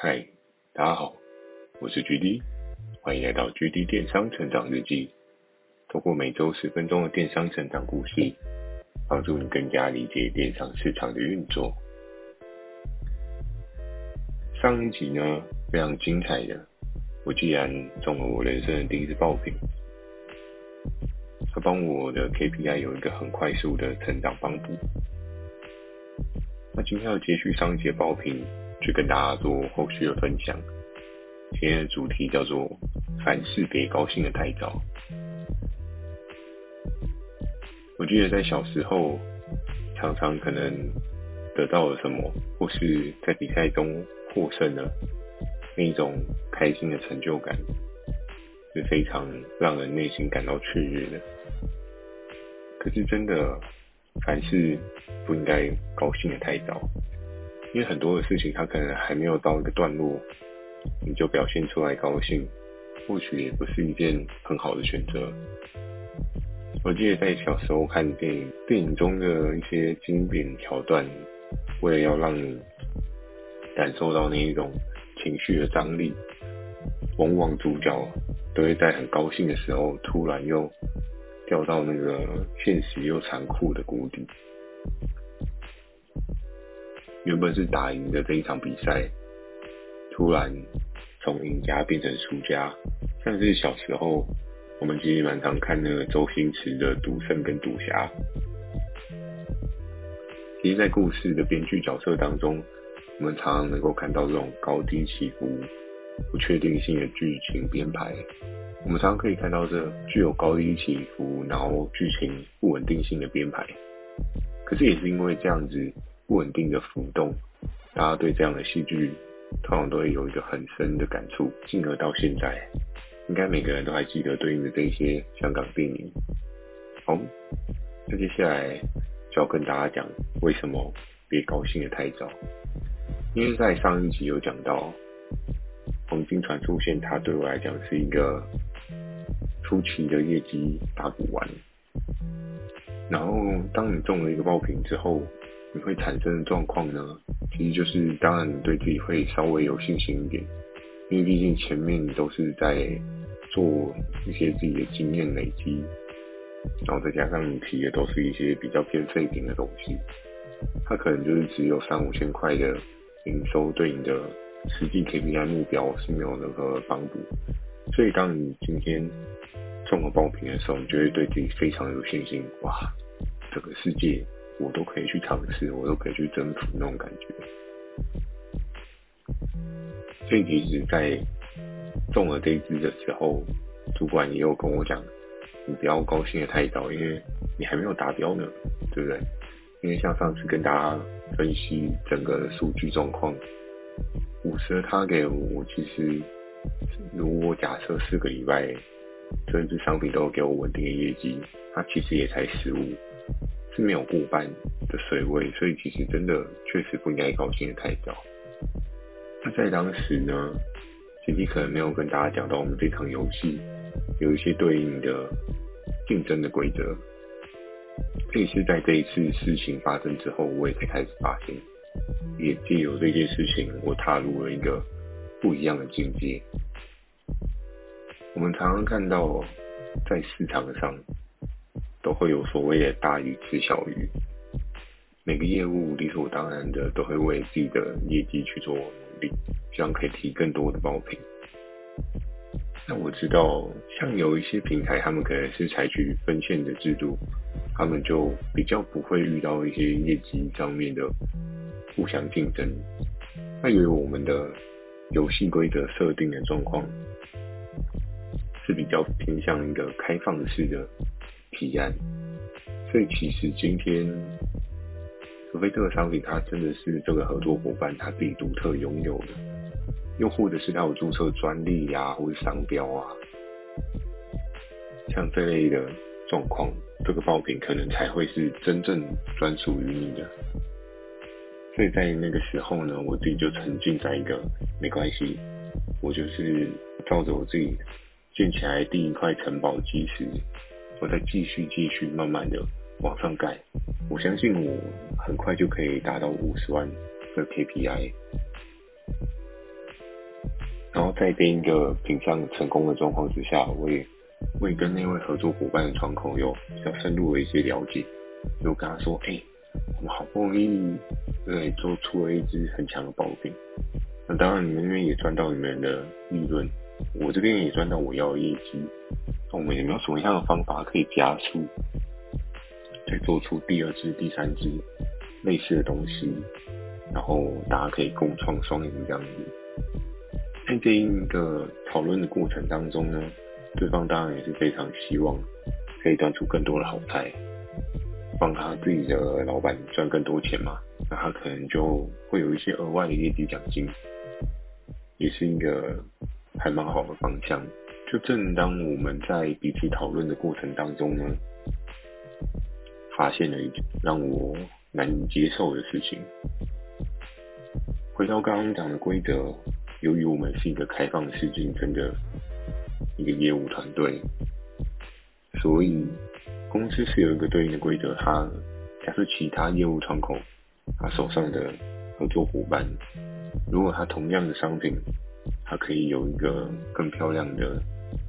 嗨，大家好，我是 GD，欢迎来到 GD 电商成长日记。透过每周十分钟的电商成长故事，帮助你更加理解电商市场的运作。上一集呢，非常精彩的，我竟然中了我人生的第一次爆品，它帮我的 KPI 有一个很快速的成长帮补。那今天要接续上一节爆品，去跟大家做后续的分享。今天的主题叫做“凡事别高兴得太早”。我记得在小时候，常常可能得到了什么，或是在比赛中获胜了，那一种开心的成就感，是非常让人内心感到雀跃的。可是真的。凡事不应该高兴得太早，因为很多的事情，它可能还没有到一个段落，你就表现出来高兴，或许也不是一件很好的选择。我记得在小时候看电影，电影中的一些经典桥段，为了要让你感受到那一种情绪的张力，往往主角都会在很高兴的时候，突然又。掉到那个现实又残酷的谷底。原本是打赢的这一场比赛，突然从赢家变成输家。像是小时候，我们其实蛮常看那个周星驰的《赌圣》跟《赌侠》。其实，在故事的编剧角色当中，我们常常能够看到这种高低起伏、不确定性的剧情编排。我们常常可以看到这具有高低起伏，然后剧情不稳定性的编排。可是也是因为这样子不稳定的浮动，大家对这样的戏剧通常都会有一个很深的感触，进而到现在，应该每个人都还记得对应的这些香港电影。好，那接下来就要跟大家讲为什么别高兴得太早，因为在上一集有讲到黄金传送线，它对我来讲是一个。出奇的业绩打不完，然后当你中了一个爆品之后，会产生的状况呢？其实就是，当然你对自己会稍微有信心一点，因为毕竟前面都是在做一些自己的经验累积，然后再加上你提的都是一些比较偏废品的东西，它可能就是只有三五千块的营收，对你的实际 KPI 目标是没有任何帮助。所以，当你今天中了爆品的时候，你就会对自己非常有信心。哇，这个世界我都可以去尝试，我都可以去征服那种感觉。所以，其实，在中了这一支的时候，主管也有跟我讲，你不要高兴得太早，因为你还没有达标呢，对不对？因为像上次跟大家分析整个数据状况，五十他给我其实。如果假设四个礼拜，这支商品都有给我稳定的业绩，它其实也才十五，是没有过半的水位，所以其实真的确实不应该高兴得太早。那在当时呢，其实可能没有跟大家讲到我们这场游戏有一些对应的竞争的规则，这也是在这一次事情发生之后，我也才开始发现，也借由这件事情，我踏入了一个。不一样的境界。我们常常看到，在市场上都会有所谓的大鱼吃小鱼。每个业务理所当然的都会为自己的业绩去做努力，希望可以提更多的爆品。那我知道，像有一些平台，他们可能是采取分线的制度，他们就比较不会遇到一些业绩上面的互相竞争。那由于我们的游戏规则设定的状况是比较偏向一个开放式的提案，所以其实今天，除非这个商品它真的是这个合作伙伴他自己独特拥有的，又或者是他有注册专利呀、或者商标啊，像这类的状况，这个爆品可能才会是真正专属于你的。所以在那个时候呢，我自己就沉浸在一个没关系，我就是照着我自己建起来第一块城堡基石，我再继续继续慢慢的往上盖。我相信我很快就可以达到五十万的 KPI。然后在这一个品项成功的状况之下，我也我也跟那位合作伙伴的窗口有比较深入的一些了解，就跟他说，哎、我们好不容易对做出了一支很强的爆品，那当然你们那边也赚到你们的利润，我这边也赚到我要的业绩，那我们有没有什么样的方法可以加速，再做出第二支、第三支类似的东西，然后大家可以共创双赢这样子。在这一个讨论的过程当中呢，对方当然也是非常希望可以端出更多的好菜，帮他自己的老板赚更多钱嘛。那他可能就会有一些额外的业绩奖金，也是一个还蛮好的方向。就正当我们在彼此讨论的过程当中呢，发现了一件让我难以接受的事情。回到刚刚讲的规则。由于我们是一个开放式竞争的一个业务团队，所以公司是有一个对应的规则。他假设其他业务窗口，他手上的合作伙伴，如果他同样的商品，它可以有一个更漂亮的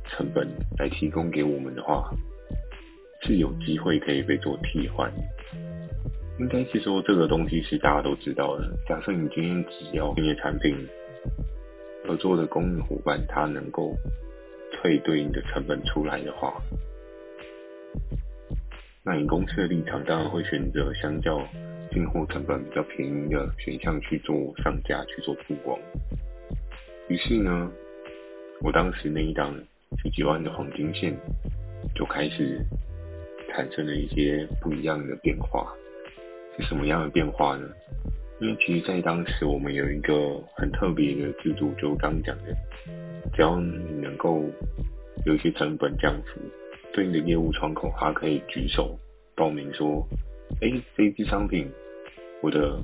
成本来提供给我们的话，是有机会可以被做替换。应该是说这个东西是大家都知道的。假设你今天只要你的产品。合作的供应伙伴，他能够退对应的成本出来的话，那你公司的立场当然会选择相较进货成本比较便宜的选项去做上架，去做曝光。于是呢，我当时那一档十几万的黄金线就开始产生了一些不一样的变化。是什么样的变化呢？因为其实，在当时我们有一个很特别的制度，就刚讲的，只要你能够有一些成本降幅，对应的业务窗口，他可以举手报名说：“哎，这一批商品，我的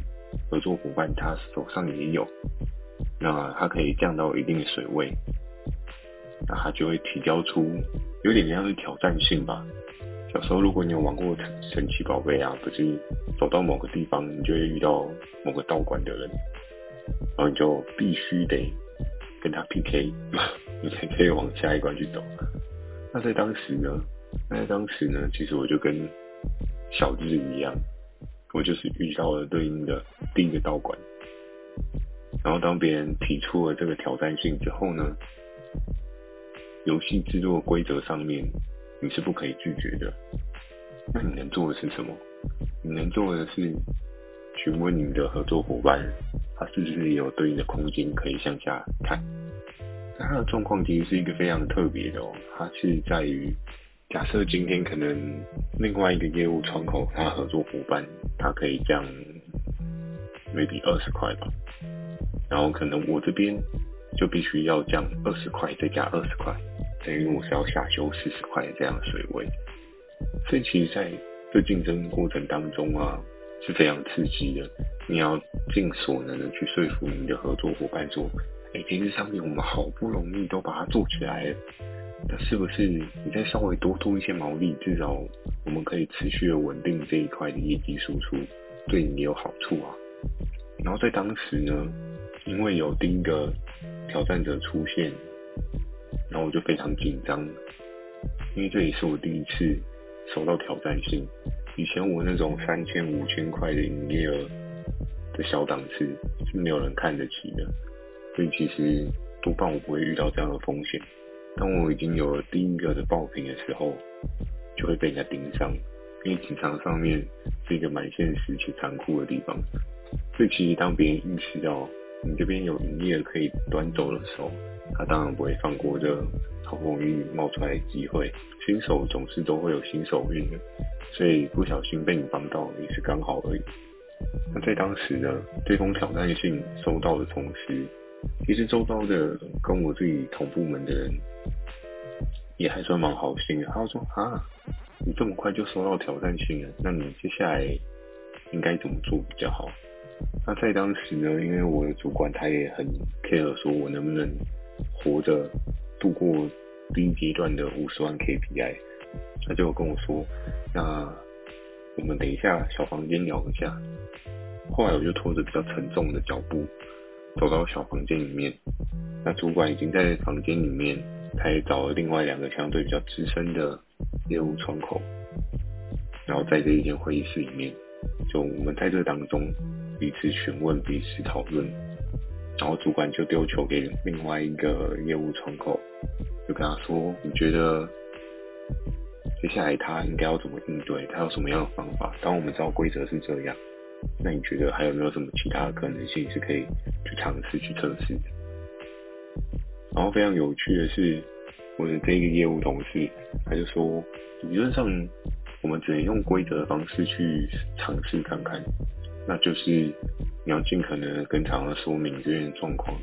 合作伙伴他手上也有，那它可以降到一定的水位，那它就会提交出有点像是挑战性吧。”小时候，如果你有玩过神奇宝贝啊，不是走到某个地方，你就会遇到某个道馆的人，然后你就必须得跟他 PK，你才可以往下一关去走。那在当时呢？那在当时呢？其实我就跟小智一样，我就是遇到了对应的第一个道馆。然后当别人提出了这个挑战性之后呢，游戏制作规则上面。你是不可以拒绝的。那你能做的是什么？你能做的是询问你的合作伙伴，他是不是有对应的空间可以向下看？那他的状况其实是一个非常特别的哦。他是在于，假设今天可能另外一个业务窗口，他合作伙伴他可以降 maybe 二十块吧，然后可能我这边就必须要降二十块，再加二十块。等于我是要下修四十块这样的水位，所以其实在这竞争过程当中啊是非常刺激的。你要尽所能的去说服你的合作伙伴说：“哎，这支商品我们好不容易都把它做起来了，那是不是你再稍微多做一些毛利，至少我们可以持续的稳定这一块的业绩输出，对你有好处啊？”然后在当时呢，因为有第一个挑战者出现。然后我就非常紧张，因为这也是我第一次收到挑战信。以前我那种三千、五千块的营业额的小档次是没有人看得起的，所以其实多半我不会遇到这样的风险。当我已经有了第一个的爆品的时候，就会被人家盯上，因为职场上面是一个蛮现实且残酷的地方。所以其实当别人意识到你这边有营业可以端走的时候，他当然不会放过这好不容易冒出来机会。新手总是都会有新手运的，所以不小心被你帮到也是刚好而已。那在当时呢，这封挑战信收到的同时，其实周遭的跟我自己同部门的人也还算蛮好心的。他说：“啊，你这么快就收到挑战信了，那你接下来应该怎么做比较好？”那在当时呢，因为我的主管他也很 care，说我能不能。活着度过第一阶段的五十万 KPI，他就跟我说：“那我们等一下小房间聊一下。”后来我就拖着比较沉重的脚步走到小房间里面，那主管已经在房间里面，他也找了另外两个相对比较资深的业务窗口，然后在这一间会议室里面，就我们在这当中彼此询问、彼此讨论，然后主管就丢球给另外一个业务窗口，就跟他说：“你觉得接下来他应该要怎么应对？他有什么样的方法？当我们知道规则是这样。”那你觉得还有没有什么其他的可能性是可以去尝试去测试的？然后非常有趣的是，我的这个业务同事他就说，理论上我们只能用规则的方式去尝试看看，那就是你要尽可能跟厂商说明这边的状况，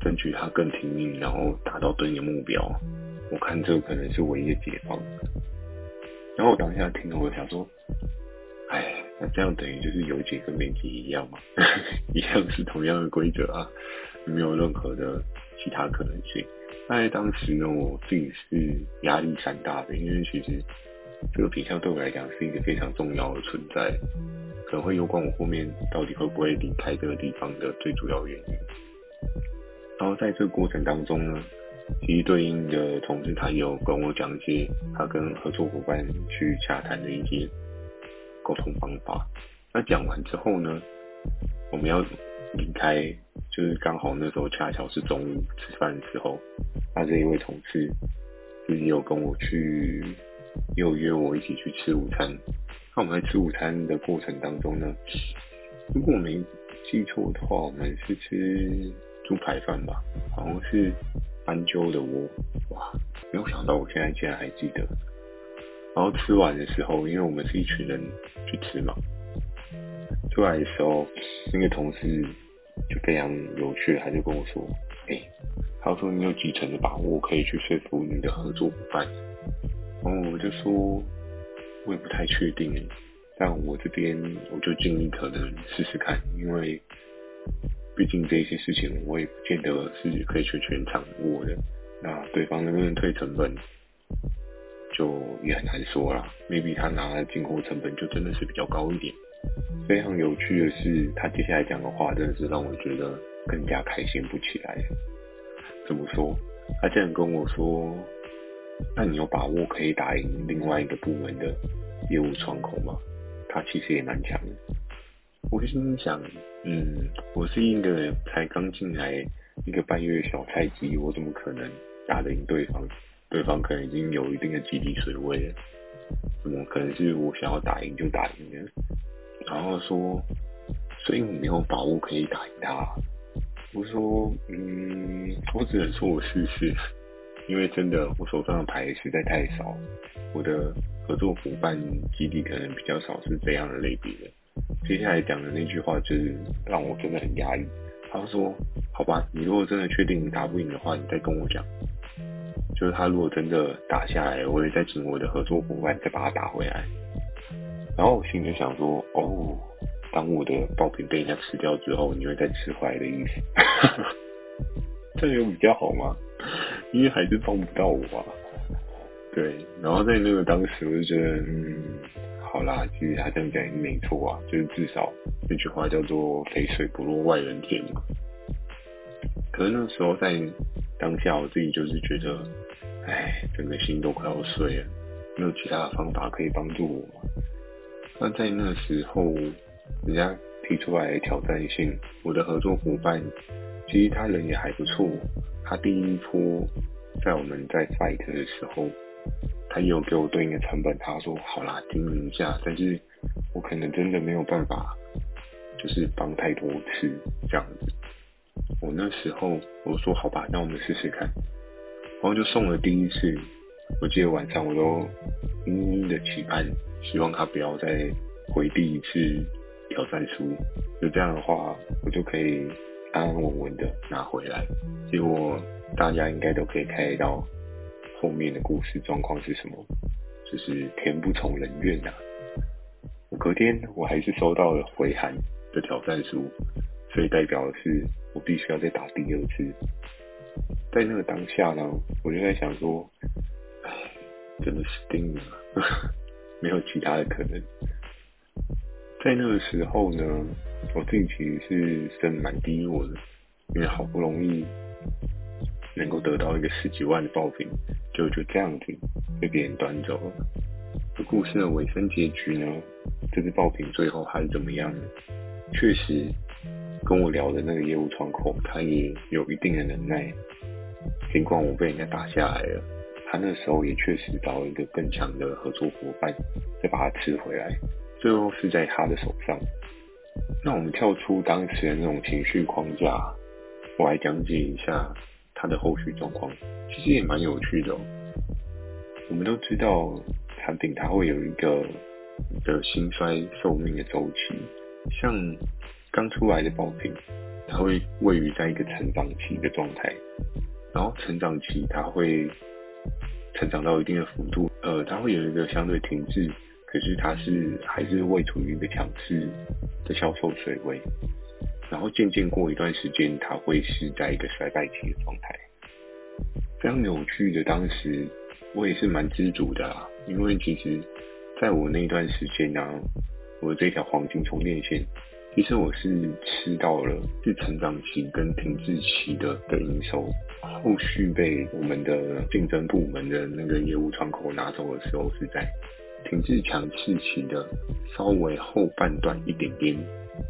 争取他更听命，然后达到对应的目标。我看这个可能是唯一的解放。然后我当下听了，我想说。哎，那这样等于就是有解跟没解一样嘛，一样是同样的规则啊，没有任何的其他可能性。那在当时呢，我自己是压力山大的，因为其实这个品相对我来讲是一个非常重要的存在，可能会攸关我后面到底会不会离开这个地方的最主要原因。然后在这个过程当中呢，其实对应的同事他有跟我讲一些他跟合作伙伴去洽谈的一些。沟通方法。那讲完之后呢，我们要离开，就是刚好那时候恰巧是中午吃饭的时候。那这一位同事就是有跟我去，又约我一起去吃午餐。那我们在吃午餐的过程当中呢，如果我没记错的话，我们是吃猪排饭吧，好像是斑鸠的窝。哇，没有想到我现在竟然还记得。然后吃完的时候，因为我们是一群人去吃嘛，出来的时候，那个同事就非常有趣，他就跟我说：“哎，他说你有几成的把握可以去说服你的合作伙伴？”然后我就说：“我也不太确定，但我这边我就尽力可能试试看，因为毕竟这些事情我也不见得是可以全权掌握的。那对方能不能退成本？”就也很难说啦，maybe 他拿的进货成本就真的是比较高一点。非常有趣的是，他接下来讲的话真的是让我觉得更加开心不起来。怎么说？他竟然跟我说：“那你有把握可以打赢另外一个部门的业务窗口吗？”他其实也蛮强的。我心想，嗯，我是一个才刚进来一个半月小菜鸡，我怎么可能打得赢对方？对方可能已经有一定的基地水位了，怎么可能是我想要打赢就打赢呢？然后说，所以你没有把握可以打赢他。我说，嗯，我只能说我试试，因为真的我手上的牌实在太少，我的合作伙伴基地可能比较少，是这样的类别的。接下来讲的那句话就是让我真的很压抑。他说，好吧，你如果真的确定你打不赢的话，你再跟我讲。就是他如果真的打下来，我也再请我的合作伙伴再把他打回来。然后我心里想说，哦，当我的爆品被人家吃掉之后，你会再吃回来的意思？这样有比较好吗？因为还是帮不到我啊。对，然后在那个当时，我就觉得，嗯，好啦，其实他这样讲也没错啊，就是至少那句话叫做“肥水不落外人田”嘛。可是那时候在当下，我自己就是觉得，哎，整个心都快要碎了，没有其他的方法可以帮助我？那在那时候，人家提出来挑战性，我的合作伙伴其实他人也还不错，他第一波在我们在 fight 的时候，他有给我对应的成本，他说好啦，经营一下，但是我可能真的没有办法，就是帮太多次这样子。我那时候我说好吧，那我们试试看，然后就送了第一次。我记得晚上我都殷殷的期盼，希望他不要再回第一次挑战书，就这样的话，我就可以安安稳稳的拿回来。结果大家应该都可以猜到后面的故事状况是什么，就是天不从人愿呐、啊。我隔天我还是收到了回函的挑战书。所以代表的是，我必须要再打第二次。在那个当下呢，我就在想说，唉，真的死定了，没有其他的可能。在那个时候呢，我自己其实是真蛮低落的，因为好不容易能够得到一个十几万的爆品，就就这样子被别人端走了。这故事的尾声结局呢，这支爆品最后还是怎么样呢？确实，跟我聊的那个业务窗口，他也有一定的能耐，尽管我被人家打下来了，他那时候也确实找了一个更强的合作伙伴，再把它吃回来。最后是在他的手上。那我们跳出当时的那种情绪框架，我来讲解一下他的后续状况。其实也蛮有趣的哦。我们都知道，产品它会有一个的兴衰寿命的周期。像刚出来的爆品，它会位于在一个成长期的状态，然后成长期它会成长到一定的幅度，呃，它会有一个相对停滞。可是它是还是会处于一个强势的销售水位，然后渐渐过一段时间，它会是在一个衰败期的状态。非常有趣的，当时我也是蛮知足的啦，因为其实在我那段时间呢、我的这条黄金充电线，其实我是吃到了是成长期跟停滞期的的营收，后续被我们的竞争部门的那个业务窗口拿走的时候，是在。停滞强势期的稍微后半段一点点，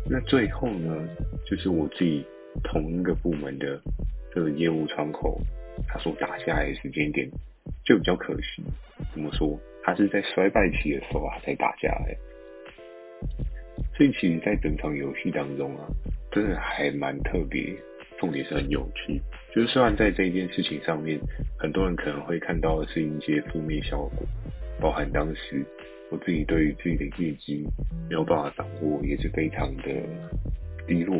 那最后呢，就是我自己同一个部门的这个业务窗口，他所打下来的时间点就比较可惜。怎么说？他是在衰败期的时候啊才打下来。所以其实，在整场游戏当中啊，真的还蛮特别，重点是很有趣。就是虽然在这一件事情上面，很多人可能会看到的是一些负面效果。包含当时我自己对于自己的业绩没有办法掌握，也是非常的低落，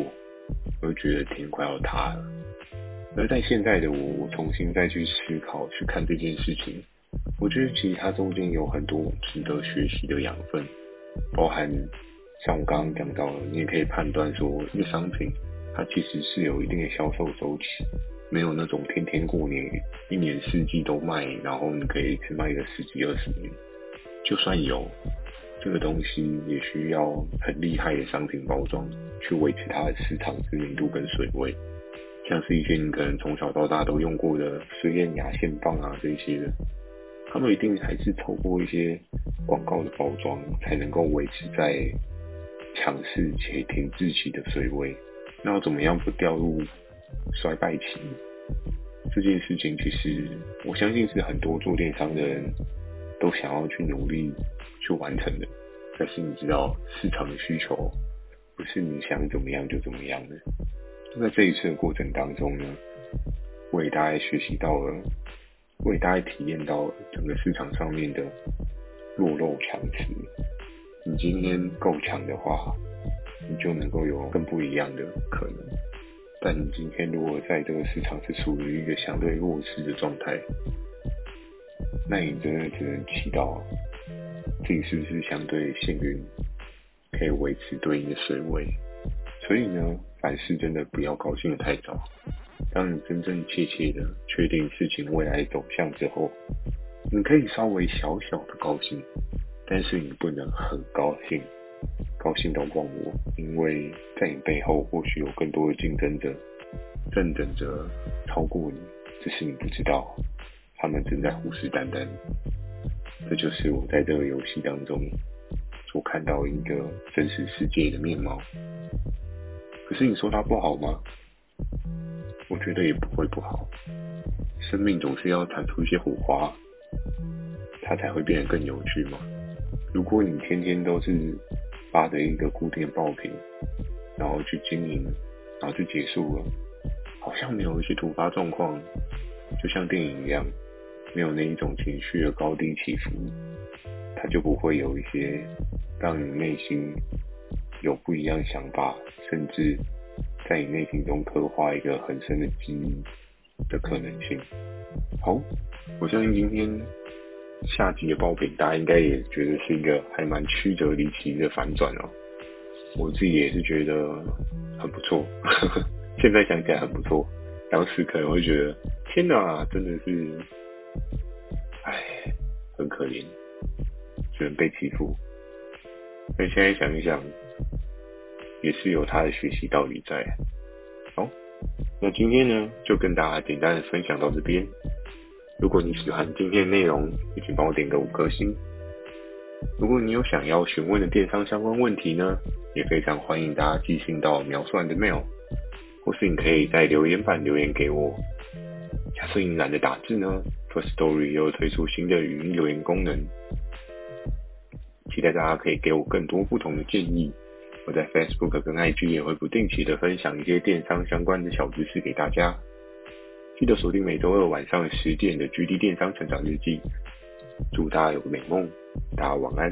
我就觉得天快要塌了。而在现在的我，我重新再去思考、去看这件事情，我觉得其实它中间有很多值得学习的养分，包含像我刚刚讲到的，你也可以判断说，一个商品它其实是有一定的销售周期。没有那种天天过年，一年四季都卖，然后你可以一直卖个十几二十年。就算有这个东西，也需要很厉害的商品包装去维持它的市场知名度跟水位。像是一些你可能从小到大都用过的实验牙线棒啊这些的，他们一定还是透过一些广告的包装，才能够维持在强势且停滞期的水位。那要怎么样不掉入？衰败期这件事情，其实我相信是很多做电商的人都想要去努力去完成的。但是你知道，市场的需求不是你想怎么样就怎么样的。在这一次的过程当中呢，我也大概学习到了，我也大概体验到整个市场上面的弱肉强食。你今天够强的话，你就能够有更不一样的可能。但你今天如果在这个市场是处于一个相对弱势的状态，那你真的只能祈祷自己是不是相对幸运，可以维持对应的水位。所以呢，凡事真的不要高兴得太早。当你真真切切的确定事情未来走向之后，你可以稍微小小的高兴，但是你不能很高兴。高兴到忘我，因为在你背后或许有更多的竞争者正等着超过你，只是你不知道，他们正在虎视眈眈。这就是我在这个游戏当中所看到一个真实世界的面貌。可是你说它不好吗？我觉得也不会不好。生命总是要产出一些火花，它才会变得更有趣嘛。如果你天天都是发的一个固定爆品，然后去经营，然后就结束了，好像没有一些突发状况，就像电影一样，没有那一种情绪的高低起伏，它就不会有一些让你内心有不一样想法，甚至在你内心中刻画一个很深的记忆的可能性。好，我相信今天。下集的爆品，大家应该也觉得是一个还蛮曲折离奇的反转哦。我自己也是觉得很不错，现在想起来很不错。当时可能会觉得，天哪，真的是，唉，很可怜，只能被欺负。那现在想一想，也是有他的学习道理在。好，那今天呢，就跟大家简单的分享到这边。如果你喜欢今天的内容，也请帮我点个五颗星。如果你有想要询问的电商相关问题呢，也非常欢迎大家寄信到描述栏的 mail，或是你可以在留言板留言给我。假设你懒得打字呢，Firstory 又推出新的语音留言功能，期待大家可以给我更多不同的建议。我在 Facebook 跟 IG 也会不定期的分享一些电商相关的小知识给大家。记得锁定每周二晚上十点的 GD 电商成长日记。祝大家有个美梦，大家晚安。